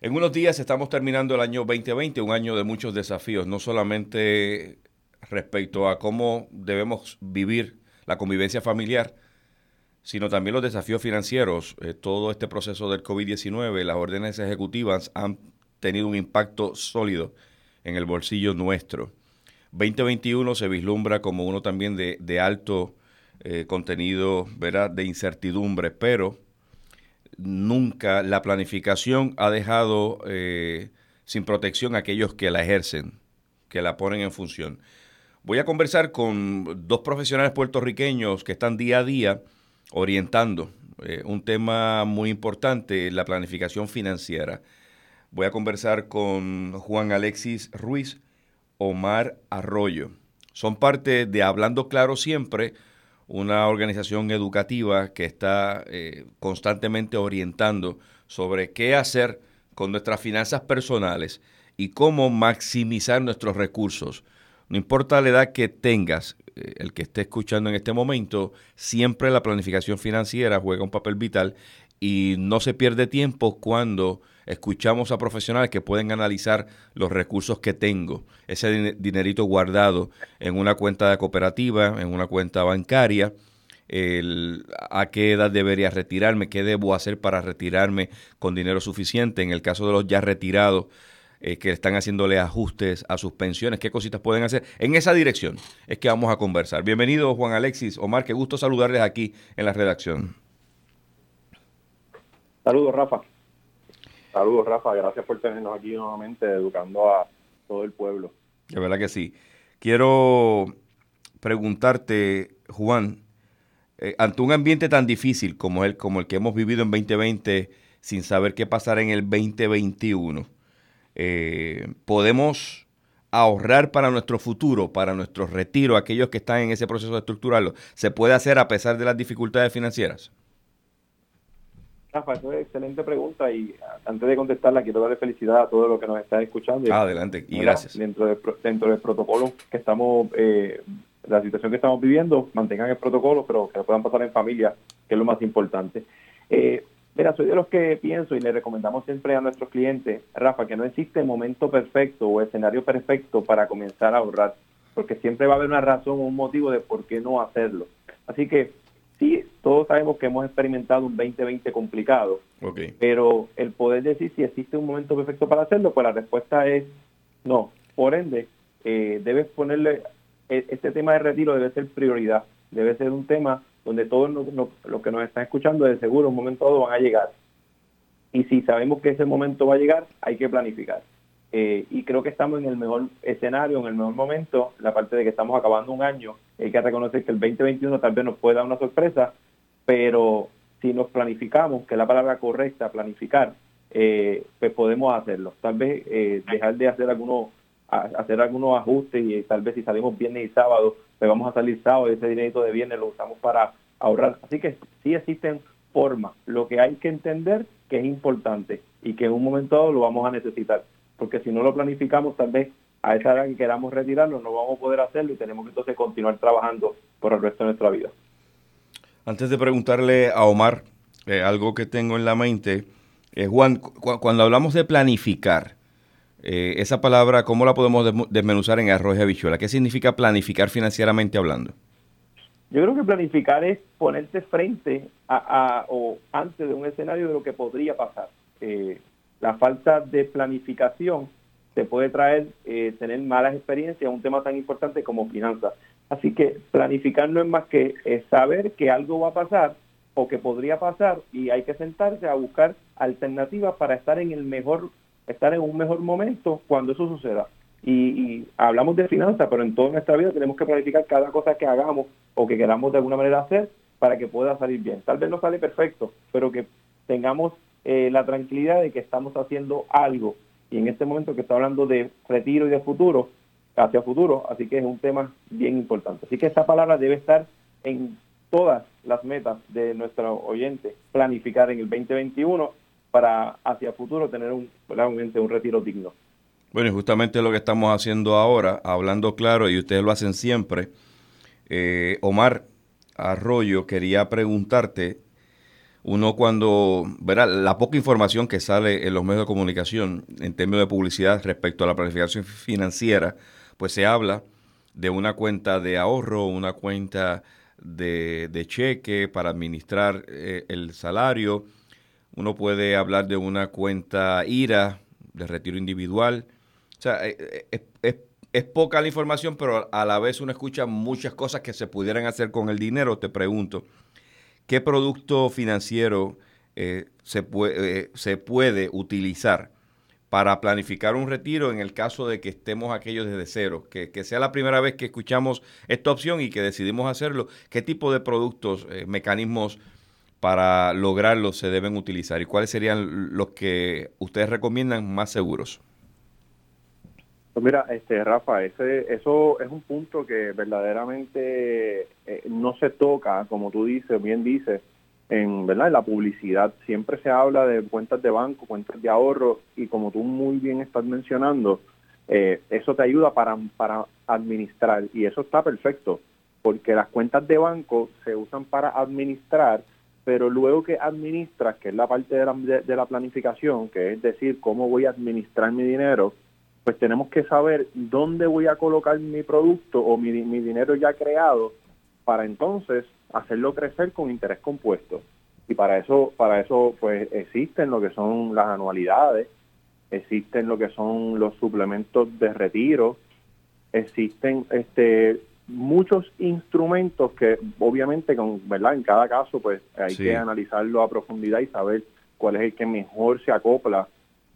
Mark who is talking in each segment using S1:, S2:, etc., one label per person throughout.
S1: En unos días estamos terminando el año 2020, un año de muchos desafíos, no solamente respecto a cómo debemos vivir la convivencia familiar, sino también los desafíos financieros. Eh, todo este proceso del COVID-19, las órdenes ejecutivas han tenido un impacto sólido en el bolsillo nuestro. 2021 se vislumbra como uno también de, alto eh, contenido ¿verdad? de incertidumbre, pero nunca la planificación ha dejado eh, sin protección a aquellos que la ejercen, que la ponen en función. Voy a conversar con dos profesionales puertorriqueños que están día a día orientando eh, un tema muy importante, la planificación financiera. Voy a conversar con Juan Alexis Ruiz, Omar Arroyo. Son parte de Hablando Claro Siempre, una organización educativa que está eh, constantemente orientando sobre qué hacer con nuestras finanzas personales y cómo maximizar nuestros recursos. No importa la edad que tengas, eh, el que esté escuchando en este momento, siempre la planificación financiera juega un papel vital y no se pierde tiempo cuando escuchamos a profesionales que pueden analizar los recursos que tengo, ese dinerito guardado en una cuenta de cooperativa, en una cuenta bancaria, a qué edad debería retirarme, qué debo hacer para retirarme con dinero suficiente, en el caso de los ya retirados, eh, que están haciéndole ajustes a sus pensiones, qué cositas pueden hacer. En esa dirección es que vamos a conversar. Bienvenido Juan Alexis, Omar, qué gusto saludarles aquí en la redacción.
S2: Saludos, Rafa. Saludos, Rafa. Gracias por tenernos aquí nuevamente educando a todo el pueblo.
S1: De verdad que sí. Quiero preguntarte, Juan, eh, ante un ambiente tan difícil como el, como el que hemos vivido en 2020, sin saber qué pasará en el 2021, eh, ¿podemos ahorrar para nuestro futuro, para nuestro retiro, aquellos que están en ese proceso de estructurarlo? ¿Se puede hacer a pesar de las dificultades financieras?
S2: Rafa, eso es excelente pregunta y antes de contestarla quiero darle felicidad a todos los que nos están escuchando.
S1: Ah, adelante y gracias.
S2: Dentro, de, dentro del protocolo que estamos, eh, la situación que estamos viviendo, mantengan el protocolo, pero que lo puedan pasar en familia, que es lo más importante. Eh, mira, soy de los que pienso y le recomendamos siempre a nuestros clientes, Rafa, que no existe momento perfecto o escenario perfecto para comenzar a ahorrar, porque siempre va a haber una razón o un motivo de por qué no hacerlo. Así que sí, todos sabemos que hemos experimentado un 2020 complicado, pero el poder decir si existe un momento perfecto para hacerlo, pues la respuesta es no. Por ende, eh, debes ponerle, e, este tema de retiro debe ser prioridad, debe ser un tema donde todos los que nos están escuchando de seguro un momento dado van a llegar. Y si sabemos que ese momento va a llegar, hay que planificar. Eh, y creo que estamos en el mejor escenario, en el mejor momento, la parte de que estamos acabando un año, hay que reconocer que el 2021 tal vez nos puede dar una sorpresa, pero si nos planificamos, que es la palabra correcta, planificar, eh, pues podemos hacerlo. Tal vez eh, dejar de hacer algunos hacer algunos ajustes y tal vez si salimos viernes y sábado, pues vamos a salir sábado y ese dinero de viernes lo usamos para ahorrar. Así que sí existen formas. Lo que hay que entender que es importante y que en un momento dado lo vamos a necesitar porque si no lo planificamos, tal vez a esa edad que queramos retirarnos no vamos a poder hacerlo y tenemos que entonces continuar trabajando por el resto de nuestra vida.
S1: Antes de preguntarle a Omar eh, algo que tengo en la mente, eh, Juan, cuando hablamos de planificar, eh, esa palabra, ¿cómo la podemos desmenuzar en arroz y habichuela? ¿Qué significa planificar financieramente hablando?
S2: Yo creo que planificar es ponerte frente a, o antes de un escenario de lo que podría pasar. Eh, la falta de planificación te puede traer eh, tener malas experiencias en un tema tan importante como finanzas. Así que planificar no es más que eh, saber que algo va a pasar o que podría pasar y hay que sentarse a buscar alternativas para estar en el mejor estar en un mejor momento cuando eso suceda. Y, hablamos de finanzas, pero en toda nuestra vida tenemos que planificar cada cosa que hagamos o que queramos de alguna manera hacer para que pueda salir bien. Tal vez no sale perfecto, pero que tengamos eh, la tranquilidad de que estamos haciendo algo. Y en este momento que está hablando de retiro y de futuro, hacia futuro, así que es un tema bien importante. Así que esta palabra debe estar en todas las metas de nuestro oyente, planificar en el 2021 para hacia futuro tener un, un retiro digno.
S1: Bueno, y justamente lo que estamos haciendo ahora, hablando claro, y ustedes lo hacen siempre, eh, Omar Arroyo, quería preguntarte uno cuando verá la poca información que sale en los medios de comunicación en términos de publicidad respecto a la planificación financiera, pues se habla de una cuenta de ahorro, una cuenta de, cheque para administrar eh, el salario. Uno puede hablar de una cuenta IRA de retiro individual. O sea, eh, eh, es, poca la información, pero a la vez uno escucha muchas cosas que se pudieran hacer con el dinero. Te pregunto, ¿qué producto financiero se, puede, se puede utilizar para planificar un retiro en el caso de que estemos aquellos desde cero, que, sea la primera vez que escuchamos esta opción y que decidimos hacerlo, qué tipo de productos, eh, mecanismos para lograrlo se deben utilizar y cuáles serían los que ustedes recomiendan más seguros.
S3: Pues mira, este Rafa, ese, eso es un punto que verdaderamente eh, no se toca, como tú dices, bien dices, en, ¿verdad? la publicidad siempre se habla de cuentas de banco, cuentas de ahorro y como tú muy bien estás mencionando, eh, eso te ayuda para, para administrar y eso está perfecto porque las cuentas de banco se usan para administrar, pero luego que administras, que es la parte de la, de la planificación, que es decir, cómo voy a administrar mi dinero, pues tenemos que saber dónde voy a colocar mi producto o mi, mi dinero ya creado para entonces hacerlo crecer con interés compuesto. Y para eso, para eso, pues existen lo que son las anualidades, existen lo que son los suplementos de retiro, existen este muchos instrumentos que obviamente con verdad en cada caso pues hay que analizarlo a profundidad y saber cuál es el que mejor se acopla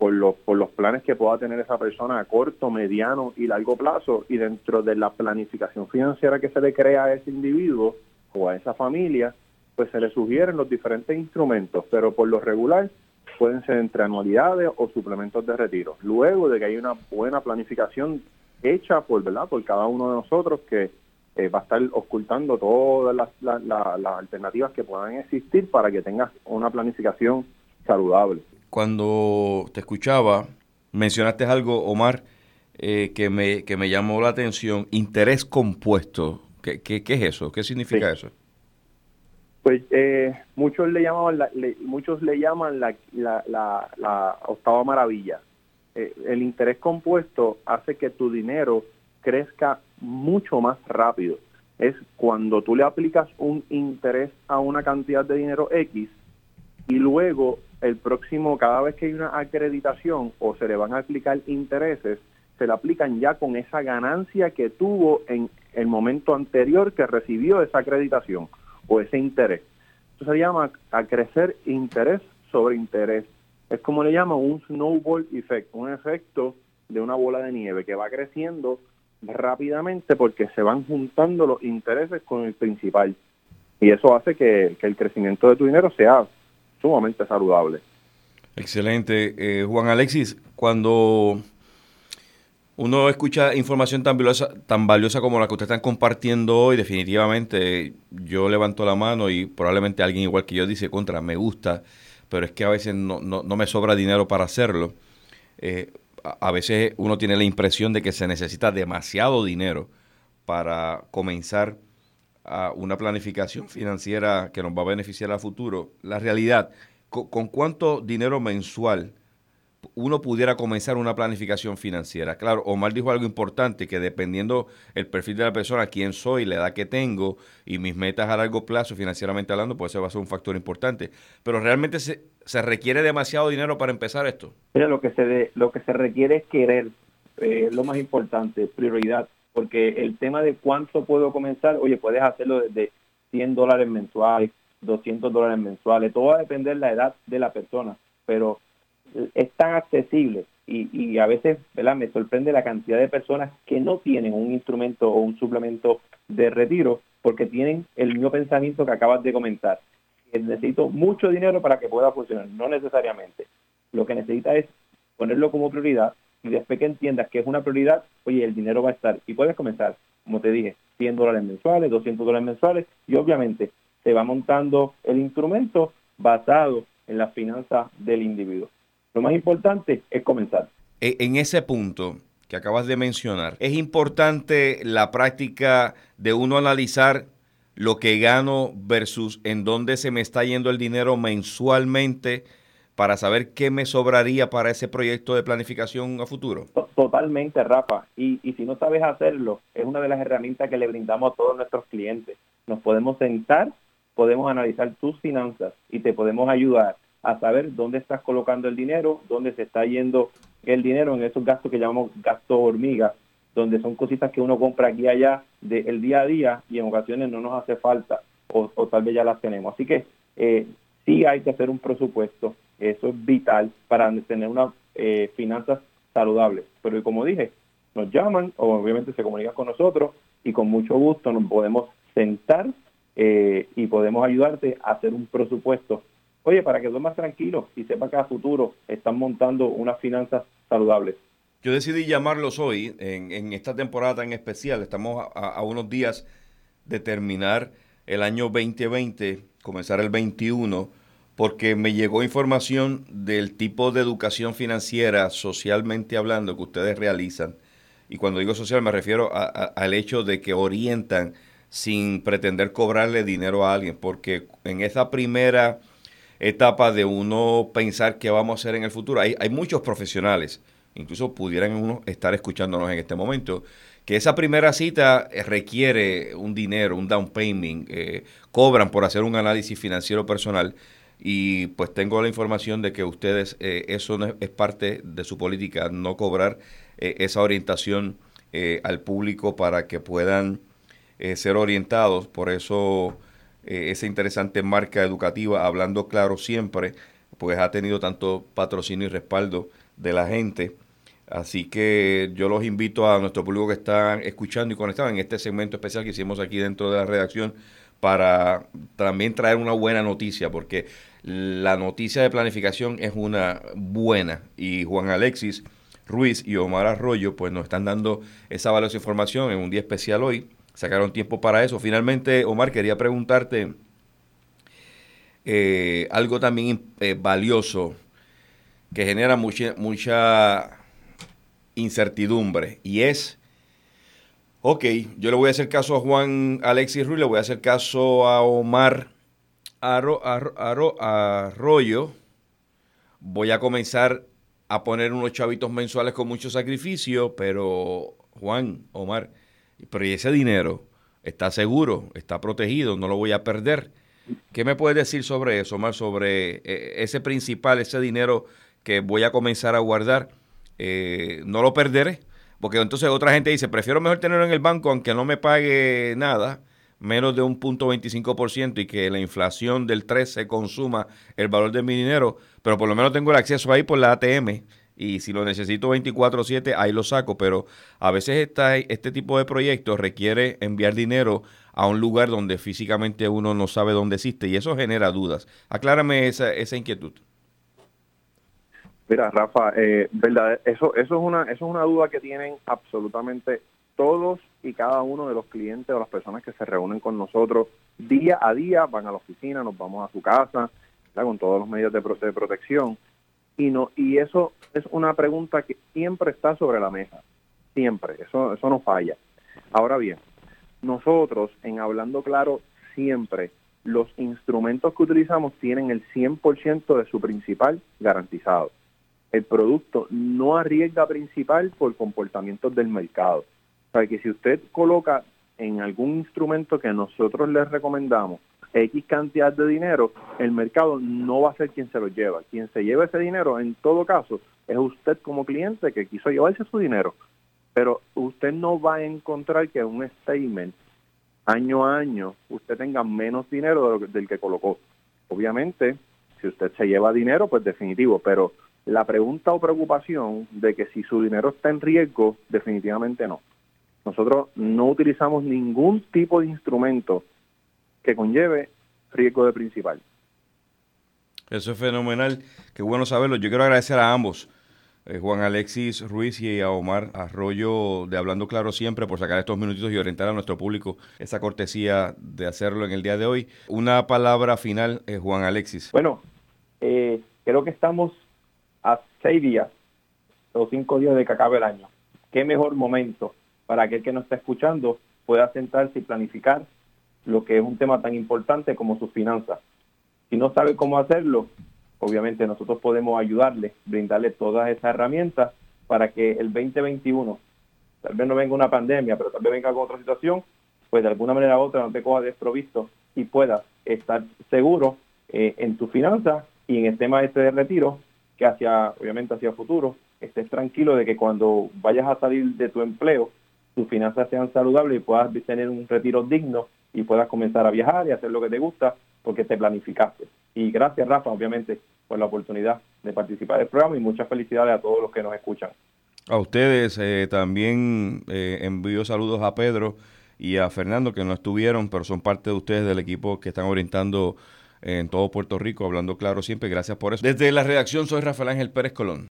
S3: por los por los planes que pueda tener esa persona a corto, mediano y largo plazo y dentro de la planificación financiera que se le crea a ese individuo o a esa familia, pues se le sugieren los diferentes instrumentos, pero por lo regular pueden ser entre anualidades o suplementos de retiro. Luego de que hay una buena planificación hecha por, ¿verdad? por cada uno de nosotros que eh, va a estar ocultando todas las, las alternativas que puedan existir para que tengas una planificación saludable.
S1: Cuando te escuchaba, mencionaste algo, Omar, eh, que, me, que me llamó la atención, interés compuesto. ¿Qué, qué, es eso? ¿Qué significa eso?
S3: Pues eh, muchos le llaman la, muchos le llaman la, la, la, octava maravilla. Eh, el interés compuesto hace que tu dinero crezca mucho más rápido. Es cuando tú le aplicas un interés a una cantidad de dinero X y luego el próximo, cada vez que hay una acreditación o se le van a aplicar intereses, se le aplican ya con esa ganancia que tuvo en el momento anterior que recibió esa acreditación o ese interés. Eso se llama a crecer interés sobre interés. Es como le llaman un snowball effect, un efecto de una bola de nieve que va creciendo rápidamente porque se van juntando los intereses con el principal. Y eso hace que, el crecimiento de tu dinero sea sumamente saludable.
S1: Excelente. Eh, Juan Alexis, cuando uno escucha información tan valiosa, como la que ustedes están compartiendo hoy, definitivamente yo levanto la mano y probablemente alguien igual que yo dice, contra, me gusta, pero es que a veces no, no, me sobra dinero para hacerlo. Eh, a, veces uno tiene la impresión de que se necesita demasiado dinero para comenzar a una planificación financiera que nos va a beneficiar a futuro. La realidad, con cuánto dinero mensual uno pudiera comenzar una planificación financiera. Claro, Omar dijo algo importante, que dependiendo el perfil de la persona, quién soy, la edad que tengo y mis metas a largo plazo, financieramente hablando, pues eso va a ser un factor importante. Pero realmente se, se requiere demasiado dinero para empezar esto.
S3: Mira, lo que se, lo que se requiere es querer, eh, lo más importante, prioridad, porque el tema de cuánto puedo comenzar, oye, puedes hacerlo desde 100 dólares mensuales, 200 dólares mensuales, todo va a depender de la edad de la persona, pero es tan accesible y, a veces ¿verdad? me sorprende la cantidad de personas que no tienen un instrumento o un suplemento de retiro porque tienen el mismo pensamiento que acabas de comentar. Necesito mucho dinero para que pueda funcionar, no necesariamente. Lo que necesita es ponerlo como prioridad y después que entiendas que es una prioridad, oye, el dinero va a estar y puedes comenzar, como te dije, 100 dólares mensuales, 200 dólares mensuales y obviamente se va montando el instrumento basado en la finanza del individuo. Lo más importante es comenzar.
S1: E, en ese punto que acabas de mencionar, es importante la práctica de uno analizar lo que gano versus en dónde se me está yendo el dinero mensualmente para saber qué me sobraría para ese proyecto de planificación a futuro?
S2: Totalmente, Rafa. Y, y si no sabes hacerlo, es una de las herramientas que le brindamos a todos nuestros clientes. Nos podemos sentar, podemos analizar tus finanzas y te podemos ayudar a saber dónde estás colocando el dinero, dónde se está yendo el dinero en esos gastos que llamamos gastos hormiga, donde son cositas que uno compra aquí y allá del día a día y en ocasiones no nos hace falta o, tal vez ya las tenemos. Así que eh, sí hay que hacer un presupuesto, eso es vital para tener unas eh, finanzas saludables. Pero como dije, nos llaman o obviamente se comunican con nosotros y con mucho gusto nos podemos sentar eh, y podemos ayudarte a hacer un presupuesto. Oye, para que duermas tranquilo y sepa que a futuro están montando unas finanzas saludables.
S1: Yo decidí llamarlos hoy, en, esta temporada tan especial. Estamos a, unos días de terminar el año 2020, comenzar el 21, porque me llegó información del tipo de educación financiera, socialmente hablando, que ustedes realizan. Y cuando digo social me refiero al hecho de que orientan sin pretender cobrarle dinero a alguien, porque en esa primera etapa de uno pensar qué vamos a hacer en el futuro, hay, hay muchos profesionales incluso pudieran uno estar escuchándonos en este momento, que esa primera cita eh, requiere un dinero, un down payment, eh, cobran por hacer un análisis financiero personal y pues tengo la información de que ustedes, eh, eso no es, parte de su política, no cobrar esa orientación al público para que puedan ser orientados, por eso esa interesante marca educativa, hablando claro siempre, pues ha tenido tanto patrocinio y respaldo de la gente. Así que yo los invito a nuestro público que están escuchando y conectado en este segmento especial que hicimos aquí dentro de la redacción para también traer una buena noticia, porque la noticia de planificación es una buena y Juan Alexis Ruiz y Omar Arroyo pues nos están dando esa valiosa información en un día especial hoy. Sacaron tiempo para eso. Finalmente, Omar, quería preguntarte eh, algo también eh, valioso que genera mucha, mucha incertidumbre y es, ok, yo le voy a hacer caso a Juan Alexis Ruiz, le voy a hacer caso a Omar Arroyo, voy a comenzar a poner unos chavitos mensuales con mucho sacrificio, pero Juan, Omar, pero ¿y ese dinero? ¿Está seguro? ¿Está protegido? ¿No lo voy a perder? ¿Qué me puedes decir sobre eso, Omar? Sobre eh, ese principal, ese dinero que voy a comenzar a guardar, eh, no lo perderé. Porque entonces otra gente dice, prefiero mejor tenerlo en el banco aunque no me pague nada, menos de un punto 25% y que la inflación del 3 se consuma el valor de mi dinero, pero por lo menos tengo el acceso ahí por la ATM y si lo necesito 24/7 ahí lo saco, pero a veces esta, este tipo de proyectos requiere enviar dinero a un lugar donde físicamente uno no sabe dónde existe y eso genera dudas. Aclárame esa, esa inquietud.
S2: Mira, Rafa, eh, verdad, eso, eso, es una, eso es una duda que tienen absolutamente todos y cada uno de los clientes o las personas que se reúnen con nosotros día a día, van a la oficina, nos vamos a su casa, con todos los medios de, protección. Y, no, y eso es una pregunta que siempre está sobre la mesa, siempre, eso, eso no falla. Ahora bien, nosotros en Hablando Claro siempre los instrumentos que utilizamos tienen el 100% de su principal garantizado el producto no arriesga principal por comportamientos del mercado. O sea, que si usted coloca en algún instrumento que nosotros le recomendamos X cantidad de dinero, el mercado no va a ser quien se lo lleva. Quien se lleva ese dinero, en todo caso, es usted como cliente que quiso llevarse su dinero. Pero usted no va a encontrar que un statement año a año usted tenga menos dinero del que colocó. Obviamente, si usted se lleva dinero, pues definitivo, pero la pregunta o preocupación de que si su dinero está en riesgo, definitivamente no. Nosotros no utilizamos ningún tipo de instrumento que conlleve riesgo de principal.
S1: Eso es fenomenal, qué bueno saberlo. Yo quiero agradecer a ambos, eh, Juan Alexis Ruiz y a Omar Arroyo de Hablando Claro siempre por sacar estos minutitos y orientar a nuestro público esa cortesía de hacerlo en el día de hoy. Una palabra final, eh, Juan Alexis.
S2: Bueno, eh, creo que estamos a seis días o cinco días de que acabe el año. ¿Qué mejor momento para aquel que nos está escuchando pueda sentarse y planificar lo que es un tema tan importante como sus finanzas. Si no sabe cómo hacerlo, obviamente nosotros podemos ayudarle, brindarle todas esas herramientas para que el 2021, tal vez no venga una pandemia, pero tal vez venga con otra situación, pues de alguna manera u otra no te coja desprovisto y puedas estar seguro eh, en tus finanzas y en el tema este de retiro, que hacia, obviamente hacia el futuro, estés tranquilo de que cuando vayas a salir de tu empleo, tus finanzas sean saludables y puedas tener un retiro digno y puedas comenzar a viajar y hacer lo que te gusta porque te planificaste. Y gracias, Rafa, obviamente, por la oportunidad de participar del programa y muchas felicidades a todos los que nos escuchan.
S1: A ustedes eh, también eh, envío saludos a Pedro y a Fernando que no estuvieron, pero son parte de ustedes del equipo que están orientando en todo Puerto Rico, hablando claro siempre. Gracias por eso. Desde la redacción soy Rafael Ángel Pérez Colón.